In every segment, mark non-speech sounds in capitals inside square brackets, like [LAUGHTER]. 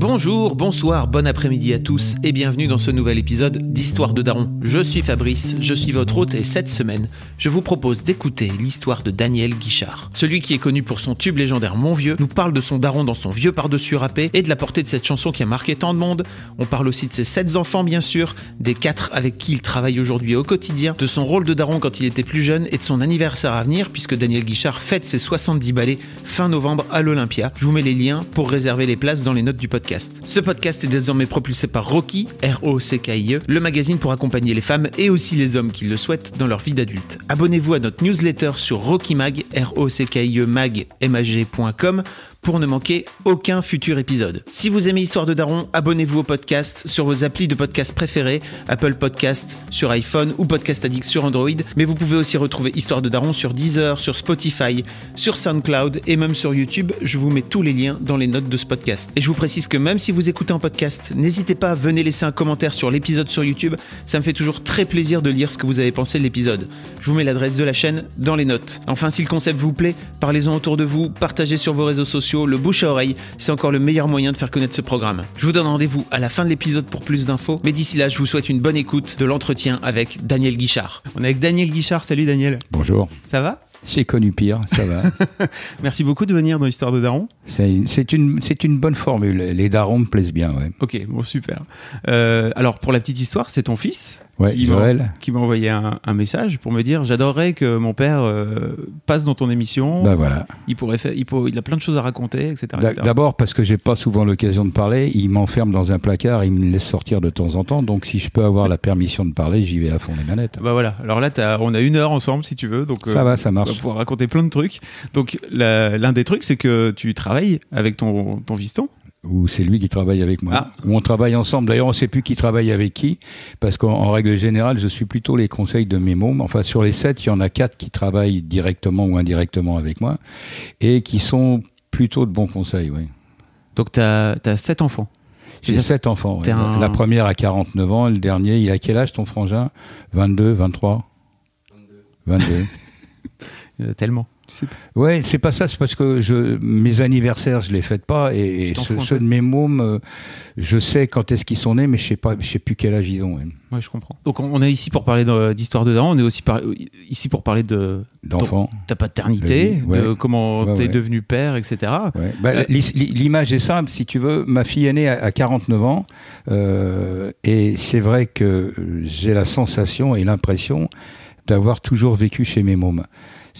Bonjour, bonsoir, bon après-midi à tous et bienvenue dans ce nouvel épisode d'Histoire de Daron. Je suis Fabrice, je suis votre hôte et cette semaine, je vous propose d'écouter l'histoire de Daniel Guichard. Celui qui est connu pour son tube légendaire Mon Vieux nous parle de son daron dans son vieux par-dessus râpé et de la portée de cette chanson qui a marqué tant de monde. On parle aussi de ses sept enfants bien sûr, des quatre avec qui il travaille aujourd'hui au quotidien, de son rôle de daron quand il était plus jeune et de son anniversaire à venir puisque Daniel Guichard fête ses 70 balais fin novembre à l'Olympia. Je vous mets les liens pour réserver les places dans les notes du podcast. Ce podcast est désormais propulsé par Rocky, R-O-C-K-I-E, le magazine pour accompagner les femmes et aussi les hommes qui le souhaitent dans leur vie d'adulte. Abonnez-vous à notre newsletter sur Rocky Mag, R-O-C-K-I-E mag, M-A-G.com pour ne manquer aucun futur épisode. Si vous aimez Histoire de Daron, abonnez-vous au podcast sur vos applis de podcast préférés, Apple Podcast sur iPhone ou Podcast Addict sur Android, mais vous pouvez aussi retrouver Histoire de Daron sur Deezer, sur Spotify, sur SoundCloud et même sur YouTube. Je vous mets tous les liens dans les notes de ce podcast. Et je vous précise que même si vous écoutez en podcast, n'hésitez pas à venir laisser un commentaire sur l'épisode sur YouTube, ça me fait toujours très plaisir de lire ce que vous avez pensé de l'épisode. Je vous mets l'adresse de la chaîne dans les notes. Enfin, si le concept vous plaît, parlez-en autour de vous, partagez sur vos réseaux sociaux, le bouche à oreille, c'est encore le meilleur moyen de faire connaître ce programme. Je vous donne rendez-vous à la fin de l'épisode pour plus d'infos, mais d'ici là, je vous souhaite une bonne écoute de l'entretien avec Daniel Guichard. On est avec Daniel Guichard, salut Daniel. Bonjour. Ça va? J'ai connu pire, ça va. [LAUGHS] Merci beaucoup de venir dans l'histoire de Daron. C'est une, une bonne formule. Les darons me plaisent bien, ouais. Ok, bon super. Euh, alors pour la petite histoire, c'est ton fils Ouais, qui m'a- envoyé un, un message pour me dire j'adorerais que mon père euh, passe dans ton émission. Bah voilà. Il pourrait faire, il, pour- il a plein de choses à raconter, etc. D'a- etc. D'abord parce que j'ai pas souvent l'occasion de parler, il m'enferme dans un placard, il me laisse sortir de temps en temps, donc si je peux avoir la permission de parler, j'y vais à fond les manettes. Bah voilà. Alors là, on a une heure ensemble si tu veux, donc Ça euh, va, ça On va pouvoir raconter plein de trucs. Donc, l'un des trucs, c'est que tu travailles avec ton, ton fiston. Ou c'est lui qui travaille avec moi. Ah. Ou on travaille ensemble. D'ailleurs, on sait plus qui travaille avec qui, parce qu'en en règle générale, je suis plutôt les conseils de mes mômes. Enfin, sur les sept, il y en a quatre qui travaillent directement ou indirectement avec moi, et qui sont plutôt de bons conseils, oui. Donc, tu as, sept enfants. J'ai sept enfants. ouais. t'es un- La première a 49 ans, le dernier, il a quel âge ton frangin? 22, 23 22. Euh, tellement. Sais pas. Ouais, c'est pas ça, c'est parce que je, mes anniversaires, je les fête pas, et, ceux, de mes mômes, euh, je sais quand est-ce qu'ils sont nés, mais je sais pas, je sais plus quel âge ils ont. ouais. Ouais, je comprends. Donc, on est ici pour parler de- d'histoire de Daron. On est aussi par- ici pour parler de D'enfants. ta paternité, ouais. de comment Ouais, t'es devenu père, etc. Bah, Euh, L'image est simple, si tu veux. Ma fille est née à, à 49 ans, euh, et c'est vrai que j'ai la sensation et l'impression d'avoir toujours vécu chez mes mômes.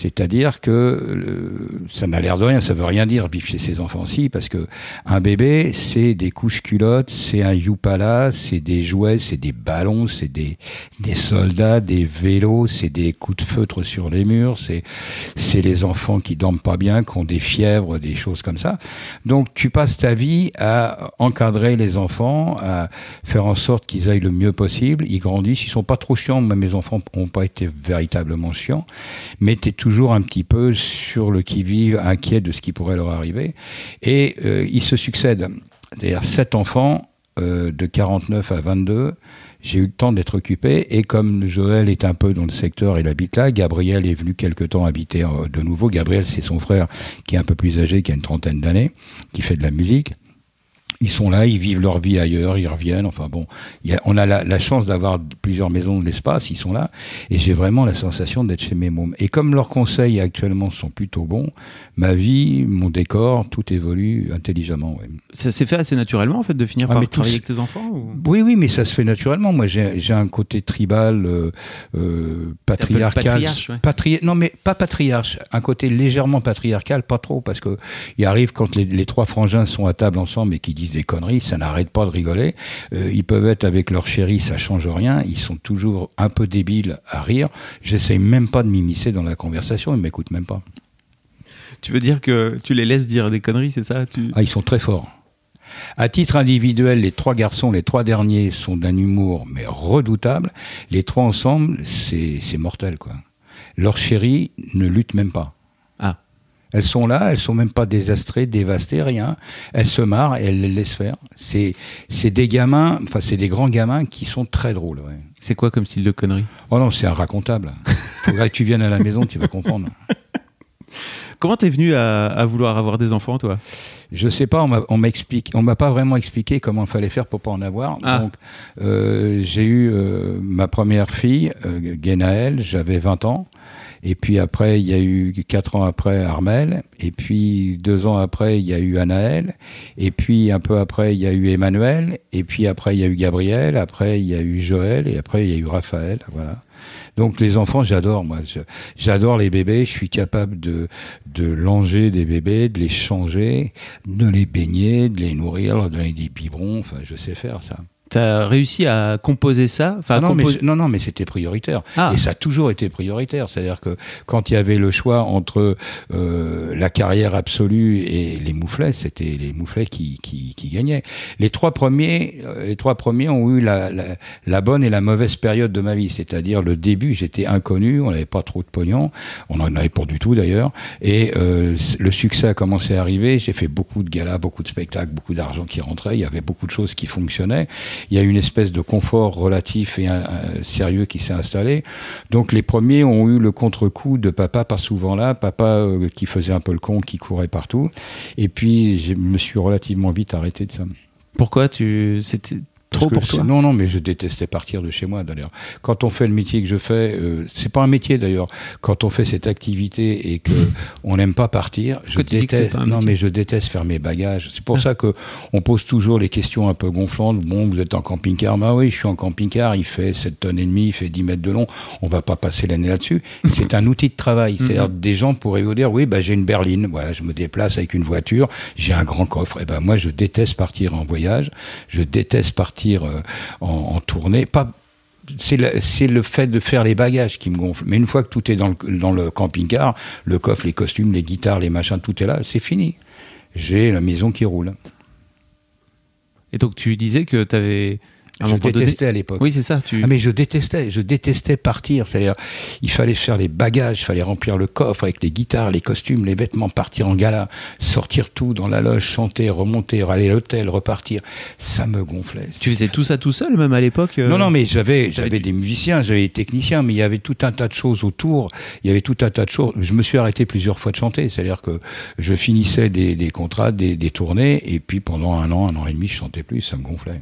C'est-à-dire que ça n'a l'air de rien, ça veut rien dire vivre chez ses enfants aussi, parce que un bébé, c'est des couches culottes, c'est un youpala, c'est des jouets, c'est des ballons, c'est des, des soldats, des vélos, c'est des coups de feutre sur les murs, c'est les enfants qui dorment pas bien, qui ont des fièvres, des choses comme ça. Donc tu passes ta vie à encadrer les enfants, à faire en sorte qu'ils aillent le mieux possible. Ils grandissent, ils sont pas trop chiants. Mes enfants n'ont pas été véritablement chiants, mais tu es toujours un petit peu sur le qui-vive, inquiet de ce qui pourrait leur arriver. Et euh, ils se succèdent. C'est-à-dire sept enfants euh, de 49 à 22 j'ai eu le temps d'être occupé et comme Joël est un peu dans le secteur, il habite là, Gabriel est venu quelque temps habiter euh, de nouveau. Gabriel, c'est son frère qui est un peu plus âgé, qui a une trentaine d'années, qui fait de la musique. Ils sont là, ils vivent leur vie ailleurs, ils reviennent. Enfin bon, il y a- on a la, la chance d'avoir plusieurs maisons de l'espace, ils sont là, et j'ai vraiment la sensation d'être chez mes mômes. Et comme leurs conseils actuellement sont plutôt bons, ma vie, mon décor, tout évolue intelligemment. ouais. Ça s'est fait assez naturellement, en fait, de finir Ah, par travailler avec tes enfants ou- Oui, oui, mais ça se fait naturellement. Moi, j'ai un côté tribal, euh, euh, patriarcal. patriarche, ouais. patri- non, mais pas patriarche. Un côté légèrement patriarcal, pas trop, parce que il arrive quand les, les trois frangins sont à table ensemble et qui disent des conneries, ça n'arrête pas de rigoler. Euh, ils peuvent être avec leur chérie, ça change rien. Ils sont toujours un peu débiles à rire. J'essaye même pas de m'immiscer dans la conversation. Ils m'écoutent même pas. tu veux dire que tu les laisses dire des conneries, c'est ça? Tu... Ah, ils sont très forts. À titre individuel, les trois garçons, les trois derniers, sont d'un humour mais redoutable. Les trois ensemble, c'est mortel, quoi. Leur chérie ne lutte même pas. Elles sont là, elles sont même pas désastrées, dévastées, rien. Elles se marrent et elles les laissent faire. C'est des gamins, enfin c'est des grands gamins qui sont très drôles. Ouais. C'est quoi comme style de connerie Oh non, c'est un racontable. [LAUGHS] Faudrait que tu viennes à la maison, tu vas comprendre. Comment t'es venu à, vouloir avoir des enfants, toi? Je sais pas, on m'a pas vraiment expliqué comment il fallait faire pour pas en avoir. Ah. Donc, euh, j'ai eu euh, ma première fille, euh, Genaël, j'avais 20 ans. Et puis après, il y a eu quatre ans après Armel. Et puis deux ans après, il y a eu Anaël. Et puis un peu après, il y a eu Emmanuel. Et puis après, il y a eu Gabriel. Après, il y a eu Joël. Et après, il y a eu Raphaël. Voilà. Donc les enfants, j'adore moi. J'adore les bébés. Je suis capable de de langer des bébés, de les changer, de les baigner, de les nourrir, de donner des biberons. Enfin, je sais faire ça. Tu as réussi à composer ça enfin, ah non, mais, non, non, mais c'était prioritaire. Ah. Et ça a toujours été prioritaire. C'est-à-dire que quand il y avait le choix entre euh, la carrière absolue et les mouflets, c'était les mouflets qui, qui, qui, gagnaient. Les trois premiers, euh, les trois premiers ont eu la, la, la, bonne et la mauvaise période de ma vie. C'est-à-dire le début, j'étais inconnu, on n'avait pas trop de pognon, on en avait pas du tout d'ailleurs. Et euh, le succès a commencé à arriver. J'ai fait beaucoup de galas, beaucoup de spectacles, beaucoup d'argent qui rentrait. Il y avait beaucoup de choses qui fonctionnaient il y a une espèce de confort relatif et sérieux qui s'est installé. Donc les premiers ont eu le contre-coup de papa pas souvent là, papa euh, qui faisait un peu le con, qui courait partout. Et puis je me suis relativement vite arrêté de ça. Pourquoi tu Trop pour toi Non, non, mais je détestais partir de chez moi d'ailleurs. Quand on fait le métier que je fais, euh, c'est pas un métier d'ailleurs. Quand on fait cette activité et que [LAUGHS] on n'aime pas partir, je déteste. Non, mais je déteste faire mes bagages. C'est pour ah. ça que on pose toujours les questions un peu gonflantes. Bon, vous êtes en camping-car Bah oui, je suis en camping-car. Il fait 7 tonnes et demie, il fait 10 mètres de long. On va pas passer l'année là-dessus. [LAUGHS] c'est un outil de travail. Mhm. C'est-à-dire des gens pourraient vous dire, oui, bah j'ai une berline. Voilà, je me déplace avec une voiture. J'ai un grand coffre. Et eh ben moi, je déteste partir en voyage. Je déteste partir euh, en, tournée. Pas, c'est le, le, fait de faire les bagages qui me gonfle. Mais une fois que tout est dans le, dans le camping-car, le coffre, les costumes, les guitares, les machins, tout est là, c'est fini. J'ai la maison qui roule. Et donc tu disais que tu avais je détestais à l'époque. Oui, c'est ça. Ah, mais je détestais, je détestais partir. C'est-à-dire, il fallait faire les bagages, il fallait remplir le coffre avec les guitares, les costumes, les vêtements, partir en gala, sortir tout dans la loge, chanter, remonter, aller à l'hôtel, repartir. Ça me gonflait. Tu faisais tout ça tout seul, même à l'époque euh Non, non, mais j'avais, j'avais des musiciens, j'avais des techniciens, mais il y avait tout un tas de choses autour. Il y avait tout un tas de choses. Je me suis arrêté plusieurs fois de chanter. C'est-à-dire que je finissais des, des contrats, des, des tournées, et puis pendant un an, un an et demi, je chantais plus. Ça me gonflait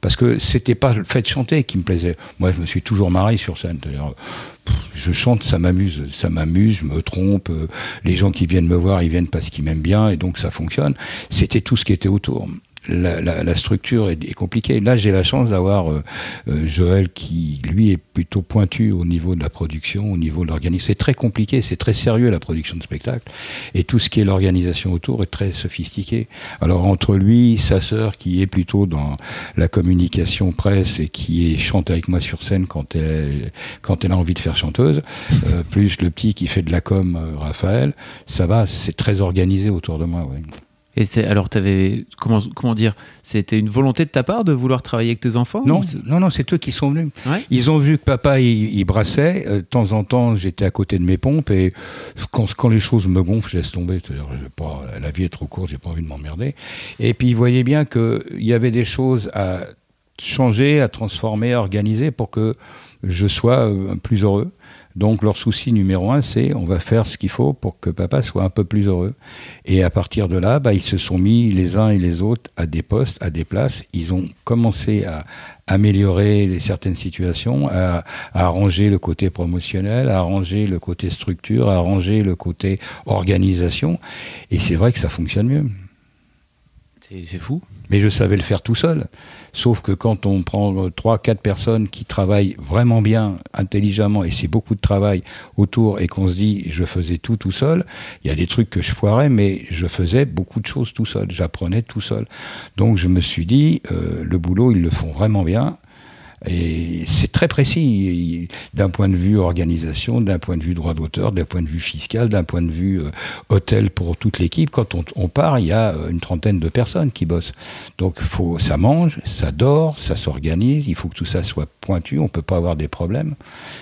parce que c'était pas le fait de chanter qui me plaisait. Moi, je me suis toujours marié sur scène. je chante, ça m'amuse, ça m'amuse, je me trompe. Euh, les gens qui viennent me voir, ils viennent parce qu'ils m'aiment bien, et donc ça fonctionne. C'était tout ce qui était autour la, structure est, compliquée. Là, j'ai la chance d'avoir euh, euh, Joël qui, lui, est plutôt pointu au niveau de la production, au niveau de l'organisation. C'est très compliqué, c'est très sérieux la production de spectacle. Et tout ce qui est l'organisation autour est très sophistiqué. Alors, entre lui, sa sœur, qui est plutôt dans la communication presse et qui est, chante avec moi sur scène quand elle, quand elle a envie de faire chanteuse, euh, plus le petit qui fait de la com, Raphaël, ça va, c'est très organisé autour de moi. Ouais. Et c'est alors, avais comment comment dire C'était une volonté de ta part de vouloir travailler avec tes enfants Non, non, non, c'est eux qui sont venus. Ils ont vu que papa il, brassait. Euh, de temps en temps, j'étais à côté de mes pompes et quand, quand les choses me gonflent, je laisse tomber. Pas, la vie est trop courte, j'ai pas envie de m'emmerder. Et puis ils voyaient bien qu'il y avait des choses à changer, à transformer, à organiser pour que je sois euh, plus heureux. Donc leur souci numéro un, c'est on va faire ce qu'il faut pour que papa soit un peu plus heureux. Et à partir de là, bah, ils se sont mis les uns et les autres à des postes, à des places. Ils ont commencé à améliorer certaines situations, à, à arranger le côté promotionnel, à arranger le côté structure, à arranger le côté organisation. Et c'est vrai que ça fonctionne mieux. C'est fou. Mais je savais le faire tout seul. Sauf que quand on prend trois, quatre personnes qui travaillent vraiment bien, intelligemment, et c'est beaucoup de travail autour, et qu'on se dit je faisais tout tout seul, il y a des trucs que je foirais, mais je faisais beaucoup de choses tout seul. J'apprenais tout seul. Donc je me suis dit, euh, le boulot, ils le font vraiment bien. Et c'est très précis, d'un point de vue organisation, d'un point de vue droit d'auteur, d'un point de vue fiscal, d'un point de vue euh, hôtel pour toute l'équipe. Quand on, part, il y a une trentaine de personnes qui bossent. Donc faut, ça mange, ça dort, ça s'organise, il faut que tout ça soit pointu, on peut pas avoir des problèmes.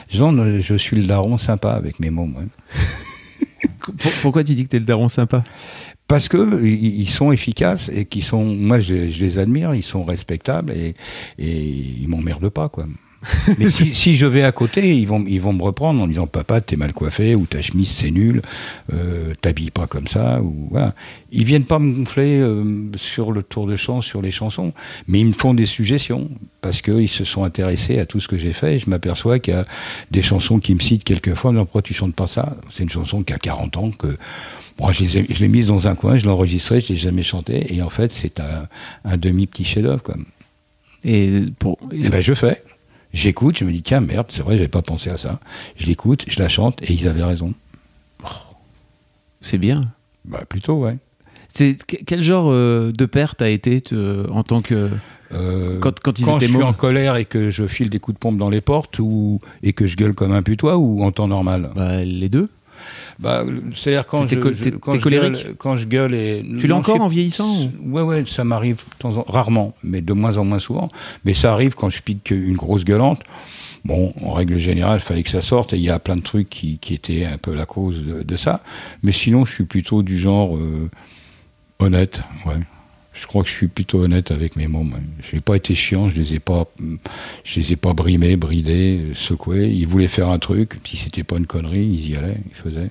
Je, je suis le daron sympa avec mes mots. Pourquoi tu dis que tu es le daron sympa? Parce que ils sont efficaces et qui sont, moi je, les admire, ils sont respectables et, et ils m'emmerdent pas quoi. [LAUGHS] Mais si, je vais à côté, ils vont, ils vont me reprendre en disant papa t'es mal coiffé ou ta chemise c'est nul, euh, t'habilles pas comme ça ou voilà. Ils viennent pas me gonfler euh, sur le tour de chant, sur les chansons, mais ils me font des suggestions parce qu'ils se sont intéressés à tout ce que j'ai fait. Et je m'aperçois qu'il y a des chansons qui me citent quelquefois. Non, pourquoi tu chantes pas ça? C'est une chanson qui a 40 ans que Bon, je l'ai mise dans un coin, je l'ai enregistrée, je l'ai jamais chanté, et en fait, c'est un, un demi petit chef-d'œuvre, Et pour. Et eh ben, je fais. J'écoute, je me dis tiens merde, c'est vrai, j'avais pas pensé à ça. Je l'écoute, je la chante, et ils avaient raison. Oh. c'est bien. Bah plutôt, ouais. C'est quel genre euh, de père t'as été en tant que euh, quand, quand, ils quand je suis en colère et que je file des coups de pompe dans les portes ou et que je gueule comme un putois ou en temps normal? Bah, Les deux. Bah, c'est-à-dire quand, je, quand, je gueule, quand je gueule et tu l'as encore en vieillissant Ouais ouais, ça m'arrive rarement, mais de moins en moins souvent. Mais ça arrive quand je pique une grosse gueulante. Bon, en règle générale, il fallait que ça sorte et il y a plein de trucs qui, qui étaient un peu la cause de, ça. Mais sinon, je suis plutôt du genre euh, honnête, ouais. Je crois que je suis plutôt honnête avec mes mots. Je n'ai pas été chiant, je les ai pas, je les ai pas brimés, bridés, secoués. Ils voulaient faire un truc, puis c'était pas une connerie, ils y allaient, ils faisaient.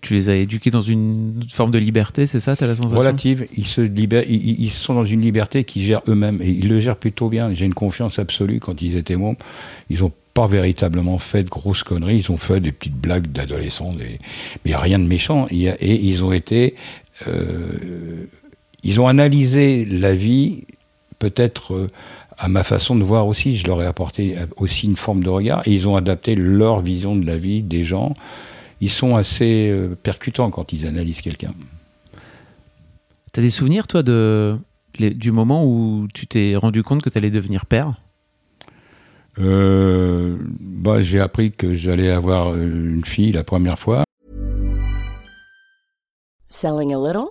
tu les as éduqués dans une forme de liberté, c'est ça, tu as la sensation? Relative. Ils, se libèrent, ils, sont dans une liberté qu'ils gèrent eux-mêmes. Et ils le gèrent plutôt bien. J'ai une confiance absolue quand ils étaient mômes. Ils n'ont pas véritablement fait de grosses conneries. Ils ont fait des petites blagues d'adolescents, mais il n'y a rien de méchant. Et, ils ont été. Euh, ils ont analysé la vie, peut-être euh, à ma façon de voir aussi, je leur ai apporté aussi une forme de regard, et ils ont adapté leur vision de la vie des gens. Ils sont assez euh, percutants quand ils analysent quelqu'un. Tu as des souvenirs, toi, de, du moment où tu t'es rendu compte que tu allais devenir père? Euh, bah, J'ai appris que j'allais avoir une fille la première fois. Selling a little?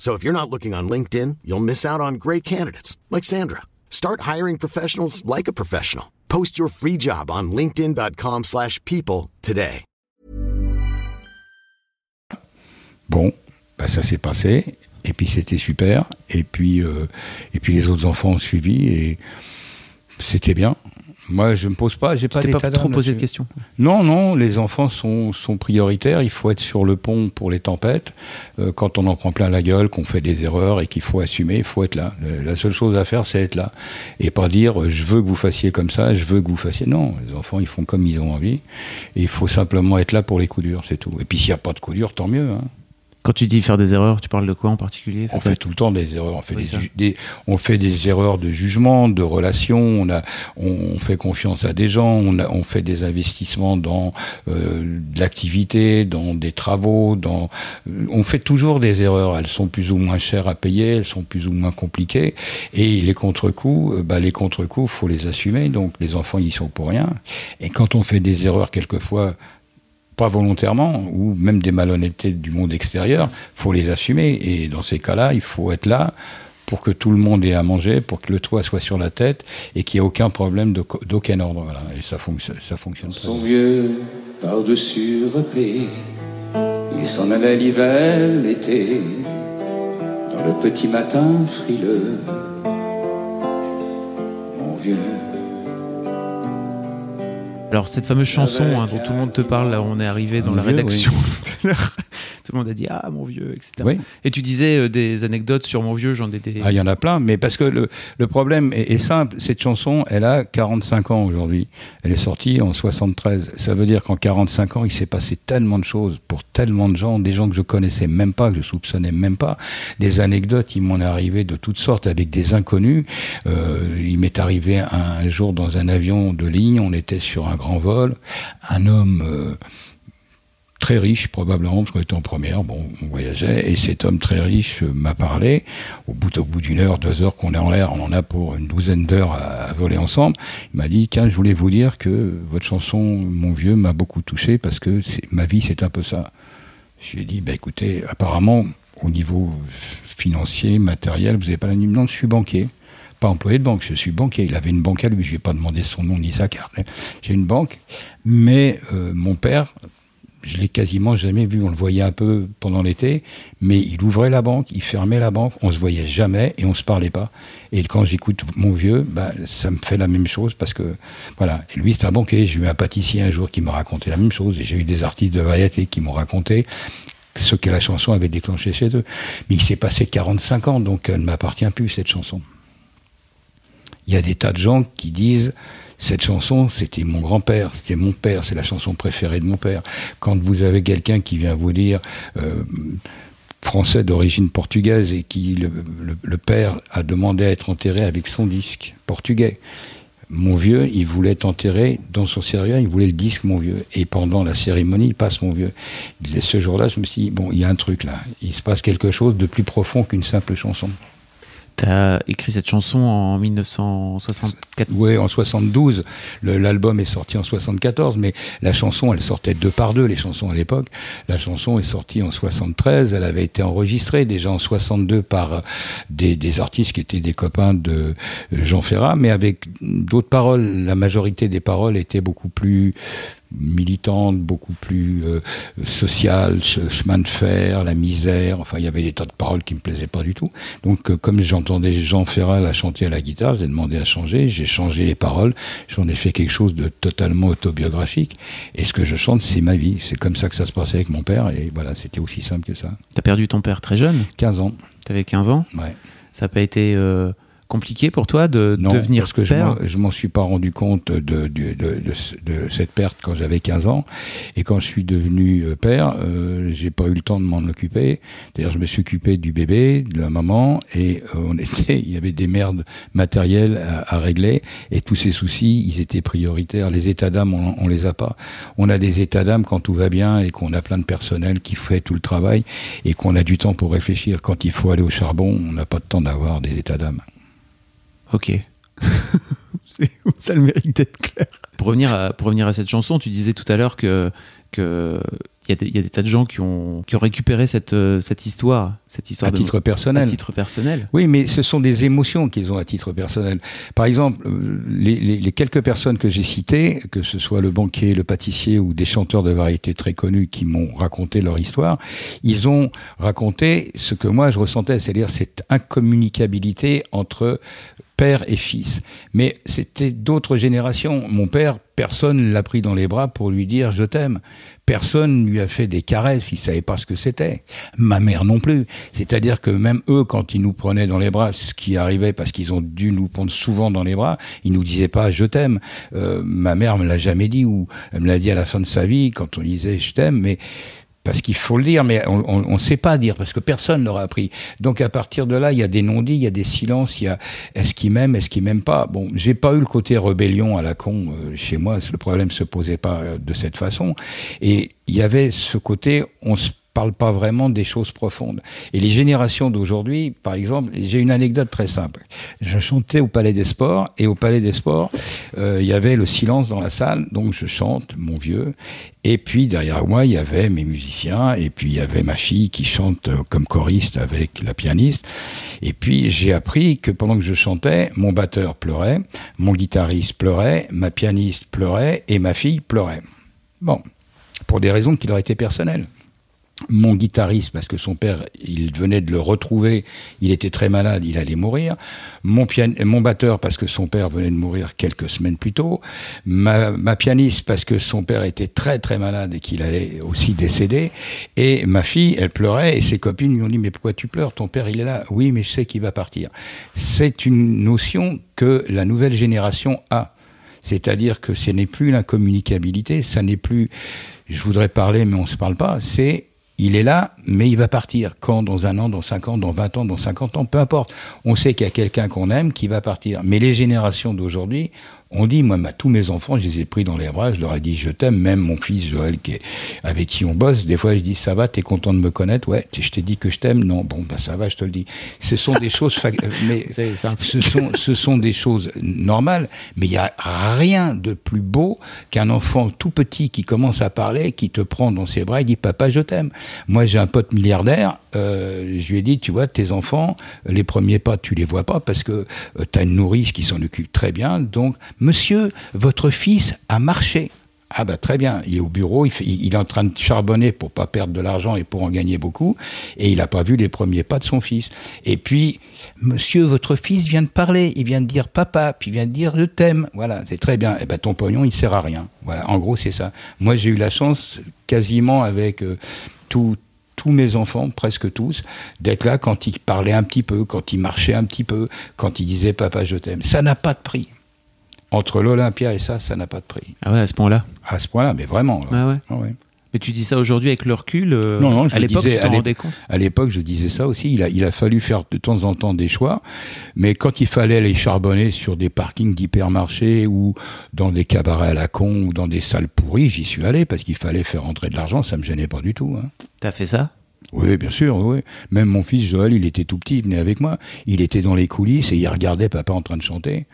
So if you're not looking on LinkedIn, you'll miss out on great candidates like Sandra. Start hiring professionals like a professional. Post your free job on linkedin.com/people today. Bon, bah ça s'est passé et puis c'était super et puis euh, et puis les autres enfants ont suivi et c'était bien. Moi, je me pose pas, j'ai pas pas trop posé de questions? Non, non, les enfants sont, sont prioritaires. Il faut être sur le pont pour les tempêtes. Euh, quand on en prend plein la gueule, qu'on fait des erreurs et qu'il faut assumer, il faut être là. La seule chose à faire, c'est être là et pas dire je veux que vous fassiez comme ça, je veux que vous fassiez. Non, les enfants, ils font comme ils ont envie. Et il faut simplement être là pour les coups durs, c'est tout. Et puis s'il n'y a pas de coups durs, tant mieux. Hein. Quand tu dis faire des erreurs, tu parles de quoi en particulier On fait tout le temps des erreurs. On fait, des, on fait des erreurs de jugement, de relation. On, a, on, fait confiance à des gens. On, a, on fait des investissements dans euh, de l'activité, dans des travaux. Dans, euh, on fait toujours des erreurs. Elles sont plus ou moins chères à payer. Elles sont plus ou moins compliquées. Et les contre-coups, euh, bah, les contre-coups, faut les assumer. Donc les enfants, ils sont pour rien. Et quand on fait des erreurs quelquefois pas volontairement, ou même des malhonnêtetés du monde extérieur, faut les assumer. Et dans ces cas-là, il faut être là pour que tout le monde ait à manger, pour que le toit soit sur la tête et qu'il n'y ait aucun problème d'aucun ordre. Voilà. Et ça, fonctionne, ça fonctionne Son vieux par-dessus il s'en allait l'hiver, l'été, dans le petit matin frileux. Mon vieux alors cette fameuse chanson hein, dont tout le monde te parle, là on est arrivé dans la rédaction [LAUGHS] tout à l'heure, tout le monde a dit ah mon vieux, etc. Et tu disais euh, des anecdotes sur mon vieux, j'en ai des. Ah il y en a plein, mais parce que le, le problème est, simple, cette chanson, elle a 45 ans aujourd'hui, elle est sortie en 73. Ça veut dire qu'en 45 ans, il s'est passé tellement de choses pour tellement de gens, des gens que je connaissais même pas, que je soupçonnais même pas, des anecdotes, il m'en est arrivé de toutes sortes avec des inconnus. Euh, il m'est arrivé un jour dans un avion de ligne, on était sur un grand vol, un homme euh, très riche probablement, parce qu'on était en première, bon, on voyageait, et cet homme très riche euh, m'a parlé, au bout, au bout d'une heure, deux heures qu'on est en l'air, on en a pour une douzaine d'heures à, voler ensemble, il m'a dit, tiens, je voulais vous dire que votre chanson, mon vieux, m'a beaucoup touché, parce que ma vie, c'est un peu ça. Je lui ai dit, bah, écoutez, apparemment, au niveau financier, matériel, vous n'avez pas la Non, je suis banquier pas employé de banque, je suis banquier. Il avait une banque à lui, je lui ai pas demandé son nom ni sa carte. J'ai une banque, mais euh, mon père, je l'ai quasiment jamais vu. On le voyait un peu pendant l'été, mais il ouvrait la banque, il fermait la banque, on se voyait jamais et on se parlait pas. Et quand j'écoute mon vieux, bah, ça me fait la même chose parce que voilà. Et lui, c'est un banquier. J'ai eu un pâtissier un jour qui me racontait la même chose. Et j'ai eu des artistes de variété qui m'ont raconté ce que la chanson avait déclenché chez eux. Mais il s'est passé 45 ans, donc elle ne m'appartient plus cette chanson il y a des tas de gens qui disent cette chanson, c'était mon grand-père, c'était mon père, c'est la chanson préférée de mon père. Quand vous avez quelqu'un qui vient vous dire euh, français d'origine portugaise et qui le, père a demandé à être enterré avec son disque portugais. Mon vieux, il voulait être enterré dans son cercueil, il voulait le disque, mon vieux. Et pendant la cérémonie, il passe mon vieux. ce jour-là, je me suis dit, bon, il y a un truc là. Il se passe quelque chose de plus profond qu'une simple chanson. Tu as écrit cette chanson en 1964 Oui, en 72. L'album est sorti en 74, mais la chanson, elle sortait deux par deux, les chansons à l'époque. La chanson est sortie en 73. Elle avait été enregistrée déjà en 62 par des, des artistes qui étaient des copains de euh, Jean Ferrat, mais avec d'autres paroles. La majorité des paroles étaient beaucoup plus militante, beaucoup plus euh, sociale, chemin de fer, la misère. Enfin, il y avait des tas de paroles qui me plaisaient pas du tout. Donc, euh, comme j'entendais Jean Ferral à chanter à la guitare, j'ai demandé à changer. J'ai changé les paroles. J'en ai fait quelque chose de totalement autobiographique. Et ce que je chante, c'est ma vie. C'est comme ça que ça se passait avec mon père. Et voilà, c'était aussi simple que ça. T'as perdu ton père très jeune? 15 ans. T'avais 15 ans? Ouais. Ça n'a pas été... Euh, compliqué pour toi de devenir parce que père je m'en suis pas rendu compte de, de, de, cette perte quand j'avais 15 ans. Et quand je suis devenu euh, père, euh, j'ai pas eu le temps de m'en occuper. D'ailleurs, je me suis occupé du bébé, de la maman, et euh, on [LAUGHS] était, il y avait des merdes matérielles à, régler, et tous ces soucis, ils étaient prioritaires. Les états d'âme, on, on, les a pas. On a des états d'âme quand tout va bien et qu'on a plein de personnel qui fait tout le travail et qu'on a du temps pour réfléchir. Quand il faut aller au charbon, on n'a pas de temps d'avoir des états d'âme. Ok. [LAUGHS] ça le mérite d'être clair. Pour revenir, à, pour revenir à cette chanson, tu disais tout à l'heure que que il y, y, a des tas de gens qui ont, qui ont récupéré cette, cette histoire, cette histoire à titre personnel. À titre personnel. Oui, mais ce sont des émotions qu'ils ont à titre personnel. Par exemple, euh, les, les, les quelques personnes que j'ai citées, que ce soit le banquier, le pâtissier ou des chanteurs de variété très connus qui m'ont raconté leur histoire, ils ont raconté ce que moi je ressentais, c'est-à-dire cette incommunicabilité entre père et fils. Mais c'était d'autres générations. Mon père, personne l'a pris dans les bras pour lui dire je t'aime. Personne lui a fait des caresses, il savait pas ce que c'était. Ma mère non plus. C'est-à-dire que même eux, quand ils nous prenaient dans les bras, ce qui arrivait parce qu'ils ont dû nous prendre souvent dans les bras, ils nous disaient pas je t'aime. Euh, ma mère me l'a jamais dit ou elle me l'a dit à la fin de sa vie quand on disait je t'aime, mais parce qu'il faut le dire, mais on ne sait pas dire, parce que personne n'aura appris. Donc à partir de là, il y a des non-dits, il y a des silences, il y a est-ce qu'il m'aime, est-ce qu'il m'aime pas? Bon, j'ai pas eu le côté rébellion à la con euh, chez moi, le problème se posait pas euh, de cette façon. Et il y avait ce côté, on se parle pas vraiment des choses profondes. Et les générations d'aujourd'hui, par exemple, j'ai une anecdote très simple. Je chantais au Palais des Sports et au Palais des Sports, euh, il y avait le silence dans la salle, donc je chante, mon vieux, et puis derrière moi, il y avait mes musiciens, et puis il y avait ma fille qui chante euh, comme choriste avec la pianiste. Et puis j'ai appris que pendant que je chantais, mon batteur pleurait, mon guitariste pleurait, ma pianiste pleurait et ma fille pleurait. Bon, pour des raisons qui leur étaient personnelles mon guitariste parce que son père, il venait de le retrouver, il était très malade, il allait mourir. Mon, mon batteur parce que son père venait de mourir quelques semaines plus tôt. Ma, ma pianiste parce que son père était très très malade et qu'il allait aussi décéder. Et ma fille, elle pleurait et ses copines lui ont dit mais pourquoi tu pleures? Ton père il est là. Oui mais je sais qu'il va partir. C'est une notion que la nouvelle génération a. C'est-à-dire que ce n'est plus l'incommunicabilité, ça n'est plus je voudrais parler mais on ne se parle pas, c'est il est là, mais il va partir. Quand Dans un an, dans 5 ans, dans 20 ans, dans 50 ans, peu importe. On sait qu'il y a quelqu'un qu'on aime qui va partir. Mais les générations d'aujourd'hui, on dit, moi, tous mes enfants, je les ai pris dans les bras, je leur ai dit, je t'aime, même mon fils Joël, qui est, avec qui on bosse, des fois, je dis, ça va, t'es content de me connaître? Ouais, je t'ai dit que je t'aime? Non, bon, bah, ça va, je te le dis. Ce sont des choses, mais [LAUGHS] ce sont, ce sont des choses normales, mais il y a rien de plus beau qu'un enfant tout petit qui commence à parler, qui te prend dans ses bras et dit, papa, je t'aime. Moi, j'ai un pote milliardaire, euh, je lui ai dit, tu vois, tes enfants, les premiers pas, tu les vois pas parce que euh, tu as une nourrice qui s'en occupe très bien, donc, Monsieur, votre fils a marché. Ah bah très bien, il est au bureau, il, est en train de charbonner pour pas perdre de l'argent et pour en gagner beaucoup, et il n'a pas vu les premiers pas de son fils. Et puis, monsieur, votre fils vient de parler, il vient de dire papa, puis il vient de dire je t'aime. Voilà, c'est très bien. Et eh ben ton pognon, il sert à rien. Voilà, en gros c'est ça. Moi j'ai eu la chance, quasiment avec euh, tous mes enfants, presque tous, d'être là quand ils parlaient un petit peu, quand ils marchaient un petit peu, quand ils disaient papa je t'aime. Ça n'a pas de prix entre l'Olympia et ça, ça n'a pas de prix. Ah ouais, à ce point-là À ce point-là, mais vraiment. Ah ouais. Ah ouais. Mais tu dis ça aujourd'hui avec le recul euh, Non, non, je à l'époque, tu t'en rendais compte À l'époque, je disais ça aussi. Il a, il a fallu faire de temps en temps des choix. Mais quand il fallait aller charbonner sur des parkings d'hypermarchés ou dans des cabarets à la con ou dans des salles pourries, j'y suis allé parce qu'il fallait faire rentrer de l'argent. Ça me gênait pas du tout. Hein. T'as fait ça? Oui, bien sûr, oui. Même mon fils Joël, il était tout petit, il venait avec moi. Il était dans les coulisses et il regardait papa en train de chanter.